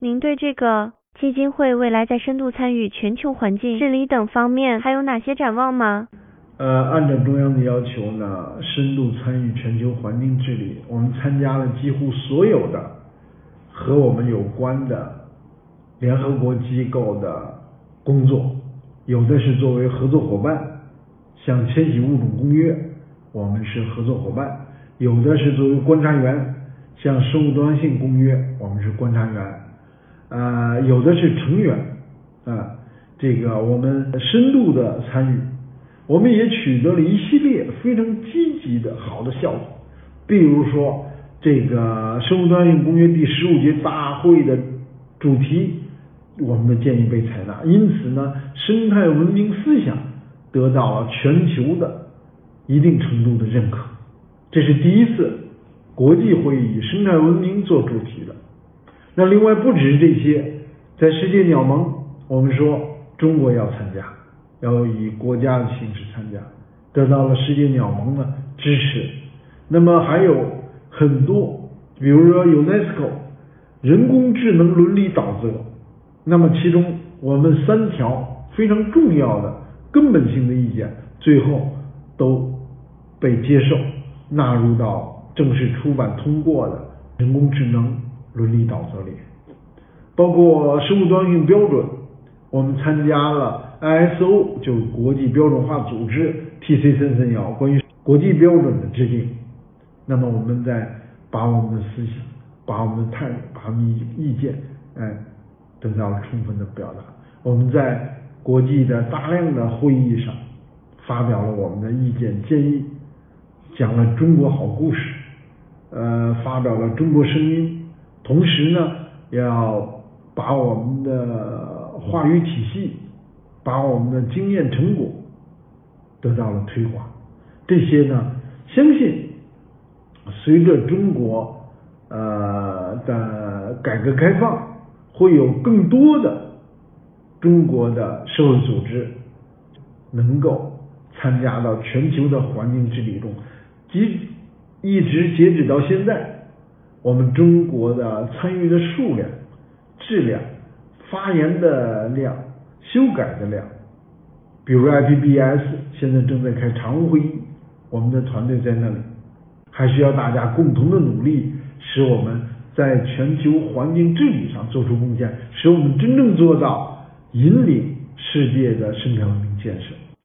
您对这个基金会未来在深度参与全球环境治理等方面还有哪些展望吗？呃，按照中央的要求呢，深度参与全球环境治理，我们参加了几乎所有的和我们有关的联合国机构的工作，有的是作为合作伙伴，像《迁徙物种公约》，我们是合作伙伴；有的是作为观察员，像《生物多样性公约》，我们是观察员；呃，有的是成员，啊，这个我们深度的参与。我们也取得了一系列非常积极的好的效果，比如说这个《生物多样性公约》第十五届大会的主题，我们的建议被采纳，因此呢，生态文明思想得到了全球的一定程度的认可。这是第一次国际会议以生态文明做主题的。那另外不只是这些，在世界鸟盟，我们说中国要参加。要以国家的形式参加，得到了世界鸟盟的支持。那么还有很多，比如说 UNESCO 人工智能伦理导则，那么其中我们三条非常重要的根本性的意见，最后都被接受，纳入到正式出版通过的人工智能伦理导则里，包括生物多样性标准，我们参加了。ISO 就国际标准化组织 TC 三三幺关于国际标准的制定，那么我们在把我们的思想、把我们的态度、把我们意见，哎，得到了充分的表达。我们在国际的大量的会议上发表了我们的意见建议，讲了中国好故事，呃，发表了中国声音，同时呢，要把我们的话语体系。把我们的经验成果得到了推广，这些呢，相信随着中国呃的改革开放，会有更多的中国的社会组织能够参加到全球的环境治理中。即一直截止到现在，我们中国的参与的数量、质量、发言的量。修改的量，比如 IPBS 现在正在开常务会议，我们的团队在那里，还需要大家共同的努力，使我们在全球环境治理上做出贡献，使我们真正做到引领世界的生态文明建设。